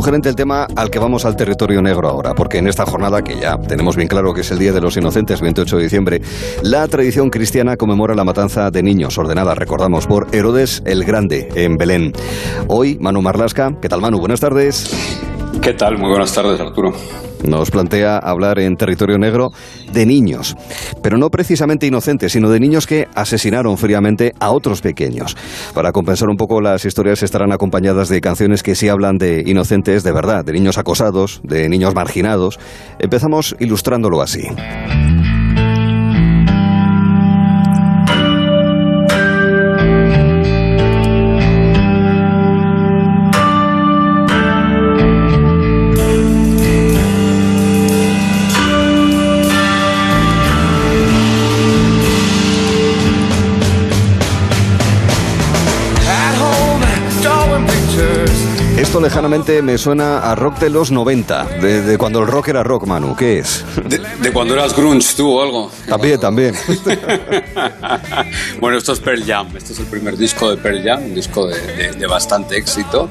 sugerente el tema al que vamos al territorio negro ahora, porque en esta jornada, que ya tenemos bien claro que es el Día de los Inocentes, 28 de diciembre, la tradición cristiana conmemora la matanza de niños, ordenada, recordamos, por Herodes el Grande, en Belén. Hoy, Manu Marlasca. ¿Qué tal, Manu? Buenas tardes. ¿Qué tal? Muy buenas tardes, Arturo nos plantea hablar en territorio negro de niños, pero no precisamente inocentes, sino de niños que asesinaron fríamente a otros pequeños. Para compensar un poco, las historias estarán acompañadas de canciones que sí hablan de inocentes de verdad, de niños acosados, de niños marginados. Empezamos ilustrándolo así. Lejanamente me suena a rock de los 90, de, cuando el rock era rock, Manu. ¿Qué es? De, cuando eras grunge, tú o algo. También, también. bueno, esto es Pearl Jam. Este es el primer disco de Pearl Jam, un disco de, bastante éxito.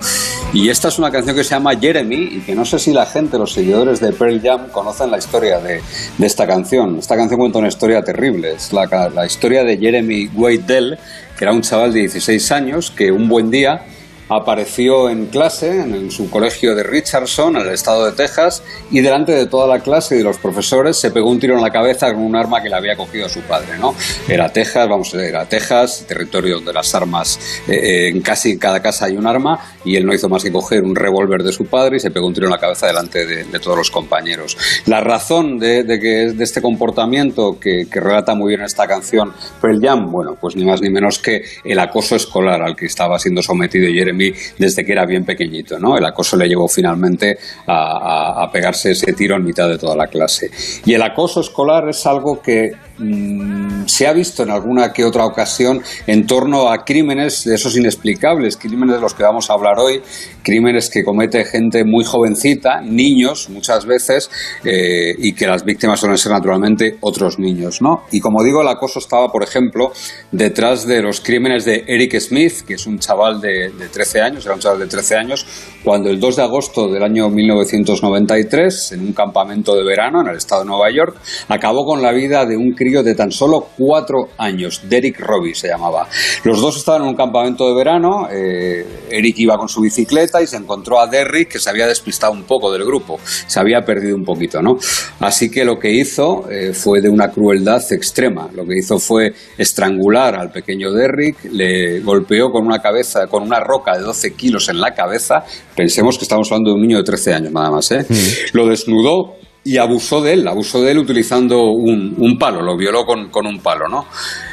Y esta es una canción que se llama Jeremy y que no sé si la gente, los seguidores de Pearl Jam, conocen la historia de, esta canción. Esta canción cuenta una historia terrible. Es la, la historia de Jeremy Waddell, que era un chaval de 16 años que un buen día apareció en clase en, su colegio de Richardson, en el estado de Texas, y delante de toda la clase y de los profesores se pegó un tiro en la cabeza con un arma que le había cogido a su padre. ¿no? Era Texas, vamos a ver, era Texas, territorio donde las armas, eh, eh, en casi cada casa hay un arma, y él no hizo más que coger un revólver de su padre y se pegó un tiro en la cabeza delante de, todos los compañeros. La razón de, que, de este comportamiento que, que, relata muy bien esta canción Pearl Jam, bueno, pues ni más ni menos que el acoso escolar al que estaba siendo sometido Jeremy desde que era bien pequeñito. ¿no? El acoso le llevó finalmente a, pegarse ese tiro en mitad de toda la clase. Y el acoso escolar es algo que Mm, se ha visto en alguna que otra ocasión en torno a crímenes de esos inexplicables, crímenes de los que vamos a hablar hoy, crímenes que comete gente muy jovencita, niños muchas veces, eh, y que las víctimas suelen ser naturalmente otros niños. ¿no? Y como digo, el acoso estaba, por ejemplo, detrás de los crímenes de Eric Smith, que es un chaval de, de 13 años, era de 13 años, cuando el 2 de agosto del año 1993, en un campamento de verano en el estado de Nueva York, acabó con la vida de un crimen de tan solo cuatro años. Derek Robbie se llamaba. Los dos estaban en un campamento de verano. Eh, Eric iba con su bicicleta y se encontró a Derrick que se había despistado un poco del grupo. Se había perdido un poquito, ¿no? Así que lo que hizo eh, fue de una crueldad extrema. Lo que hizo fue estrangular al pequeño Derrick, le golpeó con una cabeza, con una roca de 12 kilos en la cabeza. Pensemos que estamos hablando de un niño de 13 años nada más, ¿eh? Mm. Lo desnudó y abusó de él, abusó de él utilizando un, palo, lo violó con, un palo, ¿no?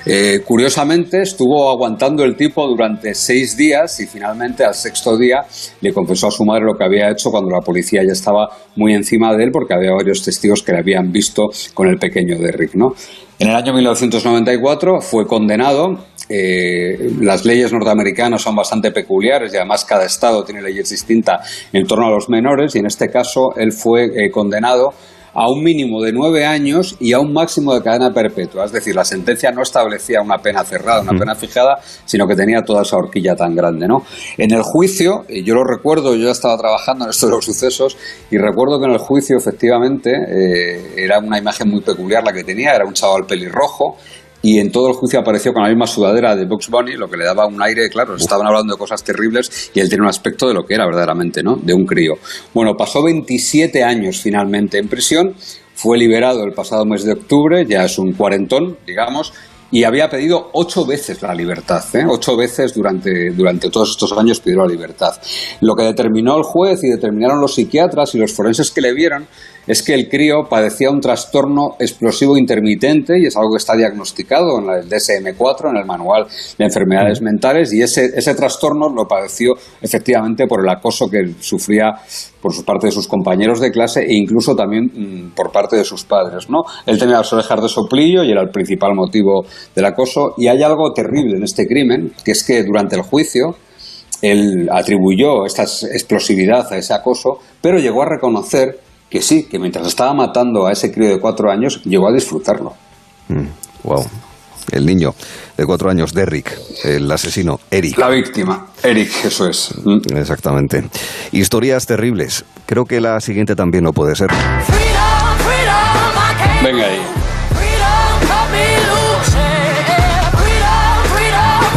Eh, curiosamente estuvo aguantando el tipo durante seis días y finalmente al sexto día le confesó a su madre lo que había hecho cuando la policía ya estaba muy encima de él porque había varios testigos que le habían visto con el pequeño Derrick, ¿no? En el año 1994 fue condenado. Eh, las leyes norteamericanas son bastante peculiares y además cada estado tiene leyes distintas en torno a los menores y en este caso él fue eh, condenado a un mínimo de nueve años y a un máximo de cadena perpetua. Es decir, la sentencia no establecía una pena cerrada, una pena fijada, sino que tenía toda esa horquilla tan grande. ¿no? En el juicio, yo lo recuerdo, yo estaba trabajando en estos de los sucesos y recuerdo que en el juicio efectivamente eh, era una imagen muy peculiar la que tenía, era un chaval pelirrojo y en todo el juicio apareció con la misma sudadera de Bugs Bunny, lo que le daba un aire, claro, estaban hablando de cosas terribles y él tiene un aspecto de lo que era verdaderamente, ¿no? De un crío. Bueno, pasó 27 años finalmente en prisión, fue liberado el pasado mes de octubre, ya es un cuarentón, digamos, y había pedido ocho veces la libertad, ¿eh? ocho veces durante, durante todos estos años pidió la libertad. Lo que determinó el juez y determinaron los psiquiatras y los forenses que le vieron es que el crío padecía un trastorno explosivo intermitente y es algo que está diagnosticado en el DSM-4, en el Manual de Enfermedades Mentales, y ese, ese trastorno lo padeció efectivamente por el acoso que sufría por su parte de sus compañeros de clase e incluso también mm, por parte de sus padres. ¿no? Él tenía las orejas de soplillo y era el principal motivo del acoso. Y hay algo terrible en este crimen, que es que durante el juicio él atribuyó esta explosividad a ese acoso, pero llegó a reconocer que sí, que mientras estaba matando a ese crío de cuatro años, llegó a disfrutarlo. wow. Mm, el niño de cuatro años, Derrick, el asesino, Eric. La víctima, Eric, eso es. Mm. Exactamente. Historias terribles. Creo que la siguiente también lo puede ser. Venga ahí.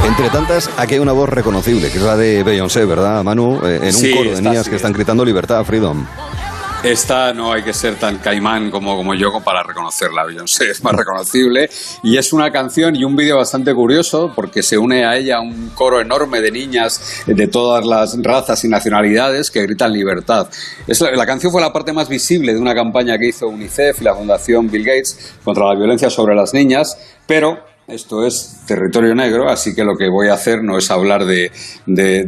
Entre tantas, aquí hay una voz reconocible, que es la de Beyoncé, ¿verdad, Manu? Eh, en un coro de niñas que están gritando libertad, freedom. Esta no hay que ser tan caimán como, como yo para reconocerla, Beyoncé es más reconocible y es una canción y un vídeo bastante curioso porque se une a ella un coro enorme de niñas de todas las razas y nacionalidades que gritan libertad. la canción fue la parte más visible de una campaña que hizo UNICEF y la Fundación Bill Gates contra la violencia sobre las niñas, pero esto es territorio negro, así que lo que voy a hacer no es hablar de,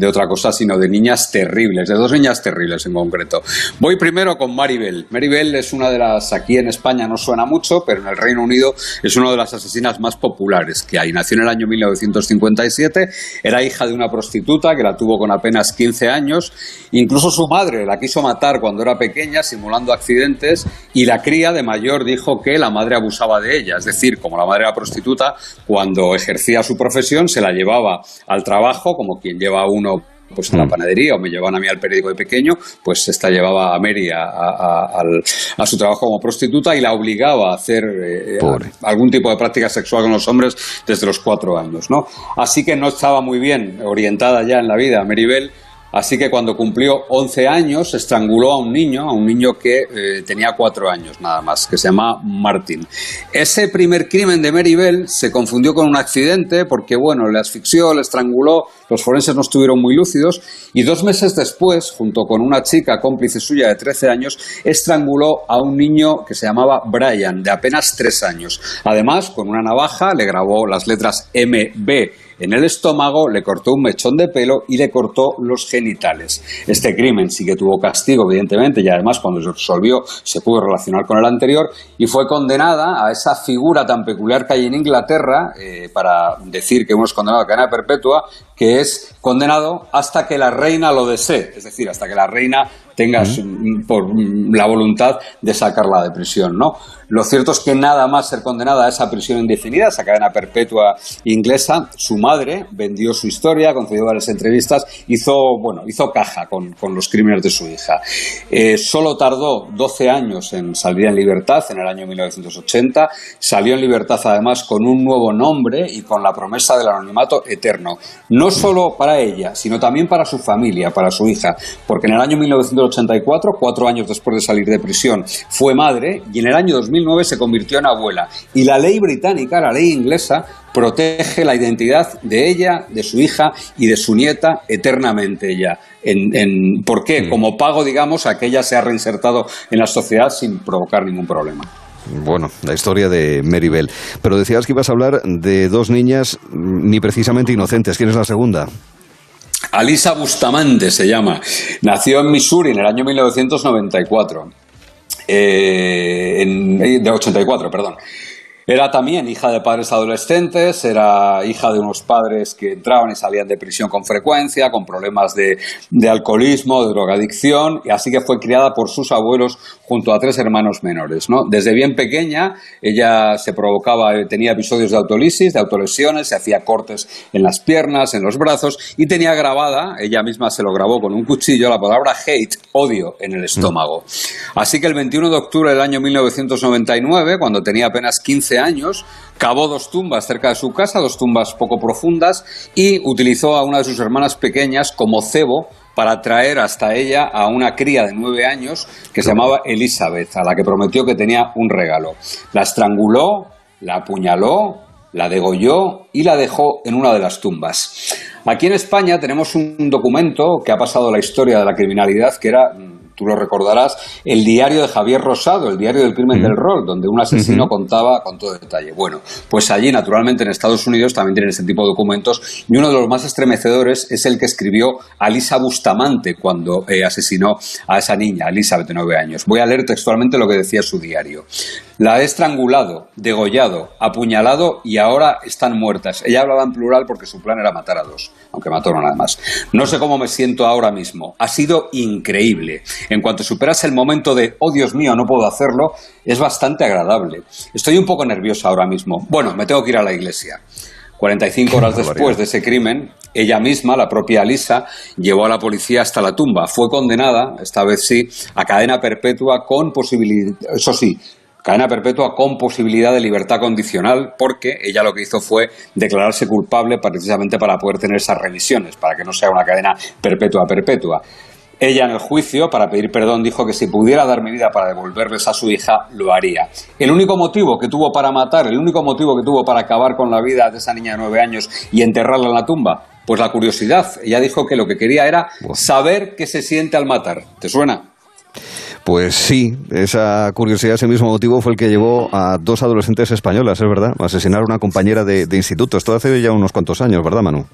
otra cosa, sino de niñas terribles, de dos niñas terribles en concreto. Voy primero con Maribel. Maribel es una de las, aquí en España no suena mucho, pero en el Reino Unido es una de las asesinas más populares que hay. Nació en el año 1957, era hija de una prostituta que la tuvo con apenas 15 años, incluso su madre la quiso matar cuando era pequeña, simulando accidentes, y la cría de mayor dijo que la madre abusaba de ella, es decir, como la madre era prostituta, cuando ejercía su profesión se la llevaba al trabajo, como quien lleva a uno pues a la mm. panadería o me llevaban a mí al periódico de pequeño, pues esta llevaba a Mary a, su trabajo como prostituta y la obligaba a hacer eh, algún tipo de práctica sexual con los hombres desde los cuatro años, ¿no? Así que no estaba muy bien orientada ya en la vida Bell Así que cuando cumplió 11 años, estranguló a un niño, a un niño que eh, tenía 4 años nada más, que se llama Martin. Ese primer crimen de Mary Bell se confundió con un accidente porque, bueno, le asfixió, le estranguló, los forenses no estuvieron muy lúcidos y dos meses después, junto con una chica cómplice suya de 13 años, estranguló a un niño que se llamaba Brian, de apenas 3 años. Además, con una navaja le grabó las letras MB en el estómago, le cortó un mechón de pelo y le cortó los genitales. Este crimen sí que tuvo castigo, evidentemente, y además cuando se resolvió se pudo relacionar con el anterior y fue condenada a esa figura tan peculiar que hay en Inglaterra, eh, para decir que uno es condenado a cadena perpetua, que es condenado hasta que la reina lo desee, es decir, hasta que la reina tenga por la voluntad de sacarla de prisión, ¿no? Lo cierto es que nada más ser condenada a esa prisión indefinida, esa cadena perpetua inglesa, su madre vendió su historia, concedió varias entrevistas, hizo, bueno, hizo caja con, los crímenes de su hija. Eh, solo tardó 12 años en salir en libertad, en el año 1980. Salió en libertad además con un nuevo nombre y con la promesa del anonimato eterno. No solo para ella, sino también para su familia, para su hija, porque en el año 1984, cuatro años después de salir de prisión, fue madre y en el año 2000 se convirtió en abuela. Y la ley británica, la ley inglesa, protege la identidad de ella, de su hija y de su nieta eternamente ya. En, ¿Por qué? Mm. Como pago, digamos, a que ella se ha reinsertado en la sociedad sin provocar ningún problema. Bueno, la historia de Mary Bell. Pero decías que ibas a hablar de dos niñas ni precisamente inocentes. ¿Quién es la segunda? Alisa Bustamante se llama. Nació en Missouri en el año 1994 eh, en, de 84, perdón. Era también hija de padres adolescentes, era hija de unos padres que entraban y salían de prisión con frecuencia, con problemas de, alcoholismo, de drogadicción, y así que fue criada por sus abuelos junto a tres hermanos menores. ¿no? Desde bien pequeña ella se provocaba, tenía episodios de autolisis, de autolesiones, se hacía cortes en las piernas, en los brazos, y tenía grabada, ella misma se lo grabó con un cuchillo, la palabra hate, odio, en el estómago. Así que el 21 de octubre del año 1999, cuando tenía apenas 15 años, cavó dos tumbas cerca de su casa, dos tumbas poco profundas, y utilizó a una de sus hermanas pequeñas como cebo para traer hasta ella a una cría de nueve años que se llamaba Elizabeth, a la que prometió que tenía un regalo. La estranguló, la apuñaló, la degolló y la dejó en una de las tumbas. Aquí en España tenemos un documento que ha pasado la historia de la criminalidad que era tú lo recordarás, el diario de Javier Rosado, el diario del crimen del rol, donde un asesino contaba con todo detalle. Bueno, pues allí, naturalmente, en Estados Unidos también tienen ese tipo de documentos y uno de los más estremecedores es el que escribió Alisa Bustamante cuando eh, asesinó a esa niña, Elizabeth, de nueve años. Voy a leer textualmente lo que decía su diario. La he estrangulado, degollado, apuñalado y ahora están muertas. Ella hablaba en plural porque su plan era matar a dos, aunque mató nada más. No sé cómo me siento ahora mismo. Ha sido increíble. En cuanto superas el momento de, oh Dios mío, no puedo hacerlo, es bastante agradable. Estoy un poco nerviosa ahora mismo. Bueno, me tengo que ir a la iglesia. 45 horas después de ese crimen, ella misma, la propia Lisa, llevó a la policía hasta la tumba. Fue condenada, esta vez sí, a cadena perpetua con posibilidad, eso sí, cadena perpetua con posibilidad de libertad condicional, porque ella lo que hizo fue declararse culpable precisamente para poder tener esas revisiones, para que no sea una cadena perpetua perpetua. Ella en el juicio, para pedir perdón, dijo que si pudiera dar mi vida para devolverles a su hija, lo haría. El único motivo que tuvo para matar, el único motivo que tuvo para acabar con la vida de esa niña de nueve años y enterrarla en la tumba, pues la curiosidad. Ella dijo que lo que quería era saber qué se siente al matar. ¿Te suena? Pues sí, esa curiosidad, ese mismo motivo fue el que llevó a dos adolescentes españolas, es verdad, a asesinar a una compañera de, instituto. Esto hace ya unos cuantos años, ¿verdad, Manu?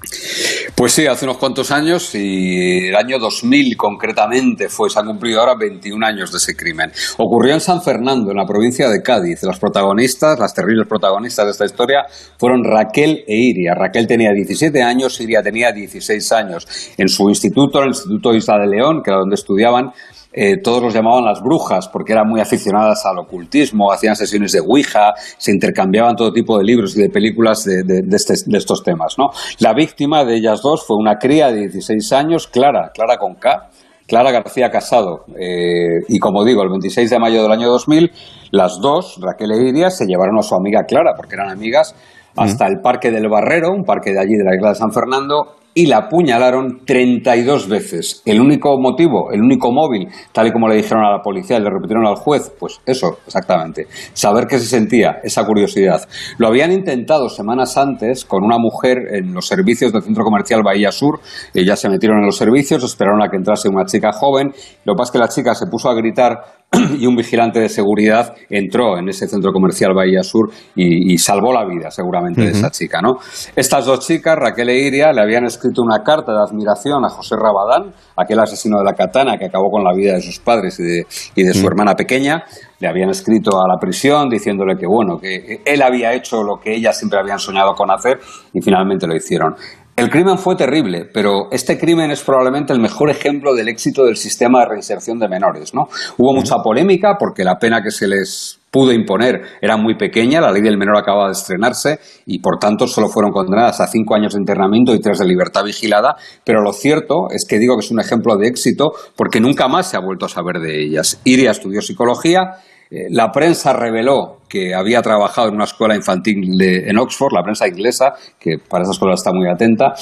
Pues sí, hace unos cuantos años y el año 2000 concretamente fue, se han cumplido ahora 21 años de ese crimen. Ocurrió en San Fernando, en la provincia de Cádiz. Las protagonistas, las terribles protagonistas de esta historia fueron Raquel e Iria. Raquel tenía 17 años, Iria tenía 16 años. En su instituto, en el Instituto Isla de León, que era donde estudiaban, eh, todos los llamaban las brujas porque eran muy aficionadas al ocultismo, hacían sesiones de Ouija, se intercambiaban todo tipo de libros y de películas de, este, estos temas. ¿no? La víctima de ellas dos fue una cría de 16 años, Clara, Clara con K, Clara García Casado. Eh, y como digo, el 26 de mayo del año 2000, las dos, Raquel e Iria, se llevaron a su amiga Clara, porque eran amigas, hasta el Parque del Barrero, un parque de allí de la isla de San Fernando, y la apuñalaron 32 veces. El único motivo, el único móvil, tal y como le dijeron a la policía, le repitieron al juez, pues eso, exactamente. Saber qué se sentía, esa curiosidad. Lo habían intentado semanas antes con una mujer en los servicios del centro comercial Bahía Sur. Ellas se metieron en los servicios, esperaron a que entrase una chica joven. Lo que pasa es que la chica se puso a gritar y un vigilante de seguridad entró en ese centro comercial Bahía Sur y, salvó la vida seguramente de esa chica. ¿no? Estas dos chicas, Raquel e Iria, le habían escrito una carta de admiración a José Rabadán, aquel asesino de la katana que acabó con la vida de sus padres y de, su hermana pequeña. Le habían escrito a la prisión diciéndole que bueno, que él había hecho lo que ellas siempre habían soñado con hacer y finalmente lo hicieron. El crimen fue terrible, pero este crimen es probablemente el mejor ejemplo del éxito del sistema de reinserción de menores. ¿no? Hubo mucha polémica porque la pena que se les pudo imponer era muy pequeña, la ley del menor acababa de estrenarse y por tanto solo fueron condenadas a cinco años de internamiento y tres de libertad vigilada, pero lo cierto es que digo que es un ejemplo de éxito porque nunca más se ha vuelto a saber de ellas. Iria estudió psicología la prensa reveló que había trabajado en una escuela infantil en Oxford, la prensa inglesa, que para esa escuela está muy atenta.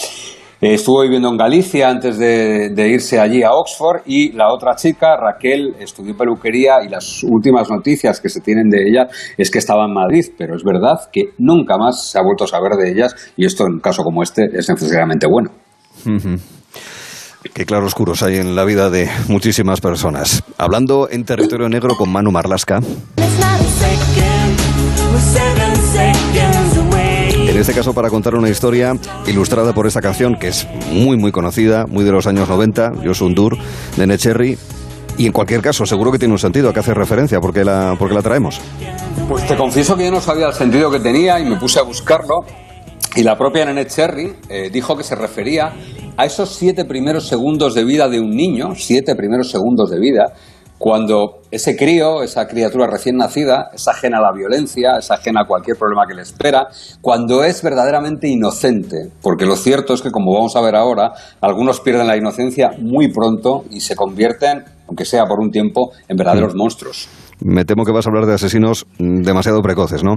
Eh, estuvo viviendo en Galicia antes de, irse allí a Oxford y la otra chica, Raquel, estudió peluquería y las últimas noticias que se tienen de ella es que estaba en Madrid, pero es verdad que nunca más se ha vuelto a saber de ellas y esto en un caso como este es necesariamente bueno. Qué claroscuros hay en la vida de muchísimas personas. Hablando en territorio negro con Manu Marlasca. En este caso para contar una historia ilustrada por esta canción que es muy muy conocida, muy de los años 90, Yo soy un Dur, de Necherry. Y en cualquier caso, seguro que tiene un sentido a qué hace referencia, porque la, porque la traemos. Pues te confieso que yo no sabía el sentido que tenía y me puse a buscarlo. Y la propia Nene Cherry eh, dijo que se refería a esos siete primeros segundos de vida de un niño, siete primeros segundos de vida, cuando ese crío, esa criatura recién nacida, es ajena a la violencia, es ajena a cualquier problema que le espera, cuando es verdaderamente inocente, porque lo cierto es que, como vamos a ver ahora, algunos pierden la inocencia muy pronto y se convierten, aunque sea por un tiempo, en verdaderos mm. monstruos. Me temo que vas a hablar de asesinos demasiado precoces, ¿no?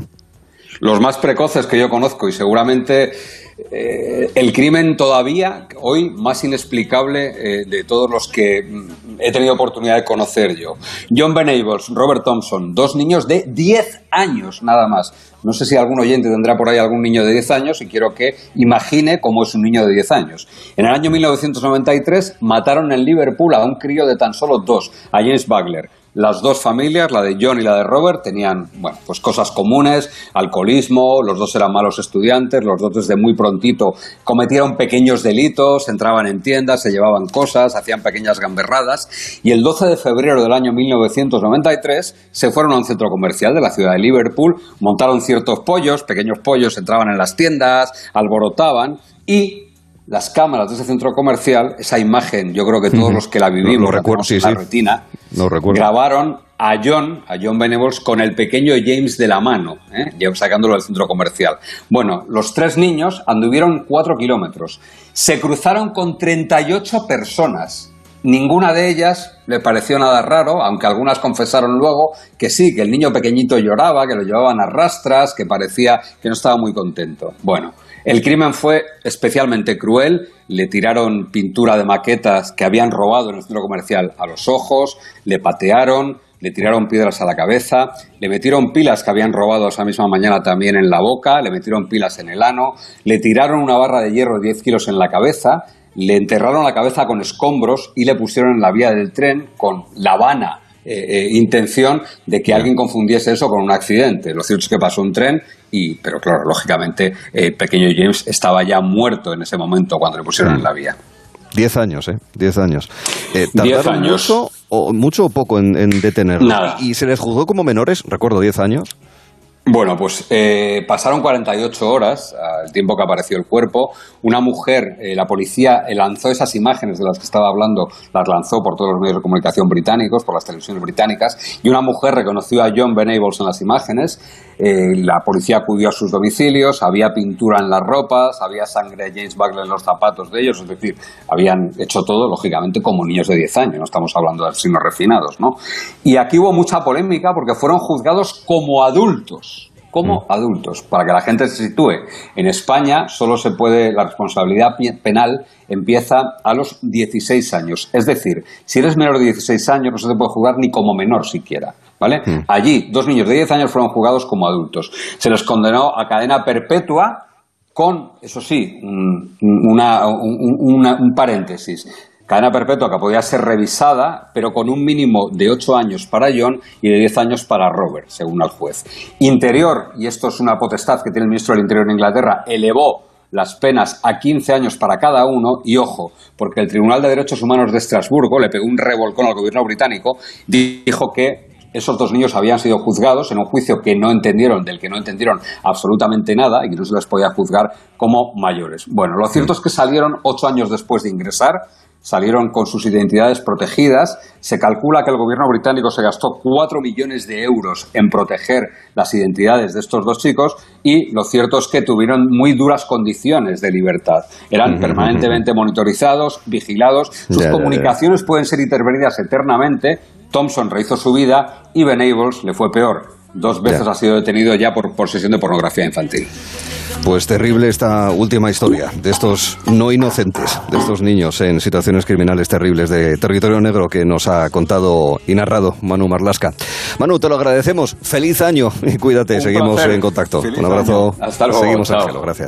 Los más precoces que yo conozco y seguramente eh, el crimen todavía hoy más inexplicable eh, de todos los que mm, he tenido oportunidad de conocer yo. John Benables, Robert Thompson, dos niños de 10 años nada más. No sé si algún oyente tendrá por ahí algún niño de 10 años y quiero que imagine cómo es un niño de 10 años. En el año 1993 mataron en Liverpool a un crío de tan solo dos, a James Bagler. Las dos familias, la de John y la de Robert, tenían bueno, pues cosas comunes, alcoholismo, los dos eran malos estudiantes, los dos desde muy prontito cometieron pequeños delitos, entraban en tiendas, se llevaban cosas, hacían pequeñas gamberradas y el 12 de febrero del año 1993 se fueron a un centro comercial de la ciudad de Liverpool, montaron ciertos pollos, pequeños pollos, entraban en las tiendas, alborotaban y las cámaras de ese centro comercial, esa imagen, yo creo que todos los que la vivimos, recuerdo, sí, la retina, grabaron a John, a John Venables, con el pequeño James de la mano, ¿eh? sacándolo del centro comercial. Bueno, los tres niños anduvieron cuatro kilómetros. Se cruzaron con 38 personas. Ninguna de ellas le pareció nada raro, aunque algunas confesaron luego que sí, que el niño pequeñito lloraba, que lo llevaban a rastras, que parecía que no estaba muy contento. Bueno, el crimen fue especialmente cruel, le tiraron pintura de maquetas que habían robado en el centro comercial a los ojos, le patearon, le tiraron piedras a la cabeza, le metieron pilas que habían robado esa misma mañana también en la boca, le metieron pilas en el ano, le tiraron una barra de hierro de 10 kilos en la cabeza, le enterraron la cabeza con escombros y le pusieron en la vía del tren con la vana eh, eh, intención de que alguien confundiese eso con un accidente. Lo cierto es que pasó un tren y, pero claro, lógicamente, el pequeño James estaba ya muerto en ese momento cuando le pusieron en la vía. Diez años, ¿eh? Diez años. Eh, Diez años. Mucho o, mucho o poco en, en detenerlo? ¿Y se les juzgó como menores? Recuerdo, diez años. Bueno, pues eh, pasaron 48 horas, el tiempo que apareció el cuerpo. Una mujer, eh, la policía eh, lanzó esas imágenes de las que estaba hablando, las lanzó por todos los medios de comunicación británicos, por las televisiones británicas, y una mujer reconoció a John Venables en las imágenes. la policía acudió a sus domicilios, había pintura en las ropas, había sangre de James Buckley en los zapatos de ellos, es decir, habían hecho todo, lógicamente, como niños de 10 años, no estamos hablando de signos refinados, ¿no? Y aquí hubo mucha polémica porque fueron juzgados como adultos como mm. adultos. Para que la gente se sitúe, en España solo se puede, la responsabilidad penal empieza a los 16 años. Es decir, si eres menor de 16 años no se te puede juzgar ni como menor siquiera. ¿Vale? Mm. Allí, dos niños de 10 años fueron juzgados como adultos. Se les condenó a cadena perpetua con, eso sí, un, un paréntesis cadena perpetua que podía ser revisada, pero con un mínimo de 8 años para John y de 10 años para Robert, según el juez. Interior, y esto es una potestad que tiene el ministro del Interior en Inglaterra, elevó las penas a 15 años para cada uno y ojo, porque el Tribunal de Derechos Humanos de Estrasburgo le pegó un revolcón al gobierno británico, dijo que esos dos niños habían sido juzgados en un juicio que no entendieron, del que no entendieron absolutamente nada y que no se les podía juzgar como mayores. Bueno, lo cierto es que salieron ocho años después de ingresar, salieron con sus identidades protegidas. Se calcula que el gobierno británico se gastó cuatro millones de euros en proteger las identidades de estos dos chicos y lo cierto es que tuvieron muy duras condiciones de libertad. Eran permanentemente monitorizados, vigilados, sus comunicaciones pueden ser intervenidas eternamente. Thompson rehizo su vida y Venables le fue peor. Dos veces ha sido detenido ya por posesión de pornografía infantil. Pues terrible esta última historia de estos no inocentes, de estos niños en situaciones criminales terribles de territorio negro que nos ha contado y narrado Manu Marlasca. Manu, te lo agradecemos. Feliz año y cuídate, seguimos en contacto. Un abrazo. Hasta luego. Seguimos, Ángelo. Gracias.